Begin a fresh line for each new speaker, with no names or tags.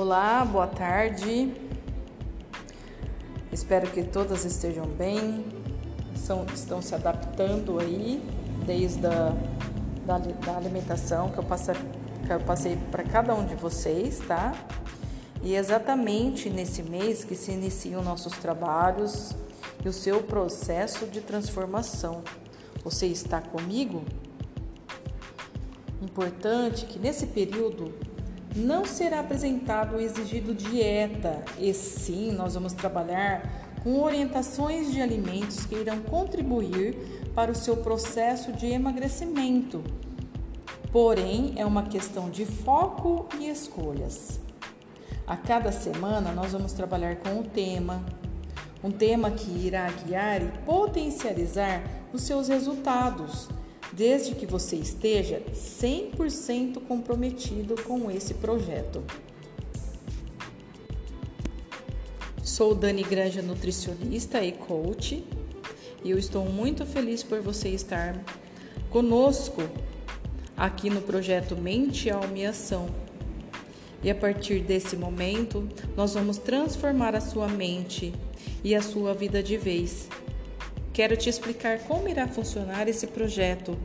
Olá, boa tarde. Espero que todas estejam bem, são, estão se adaptando aí desde a da, da alimentação que eu, passei, que eu passei para cada um de vocês, tá? E exatamente nesse mês que se iniciam nossos trabalhos e o seu processo de transformação. Você está comigo? Importante que nesse período não será apresentado ou exigido dieta, e sim nós vamos trabalhar com orientações de alimentos que irão contribuir para o seu processo de emagrecimento. Porém, é uma questão de foco e escolhas. A cada semana nós vamos trabalhar com o tema, um tema que irá guiar e potencializar os seus resultados desde que você esteja 100% comprometido com esse projeto. Sou Dani Granja, nutricionista e coach, e eu estou muito feliz por você estar conosco aqui no projeto Mente, Alma e Ação. E a partir desse momento, nós vamos transformar a sua mente e a sua vida de vez Quero te explicar como irá funcionar esse projeto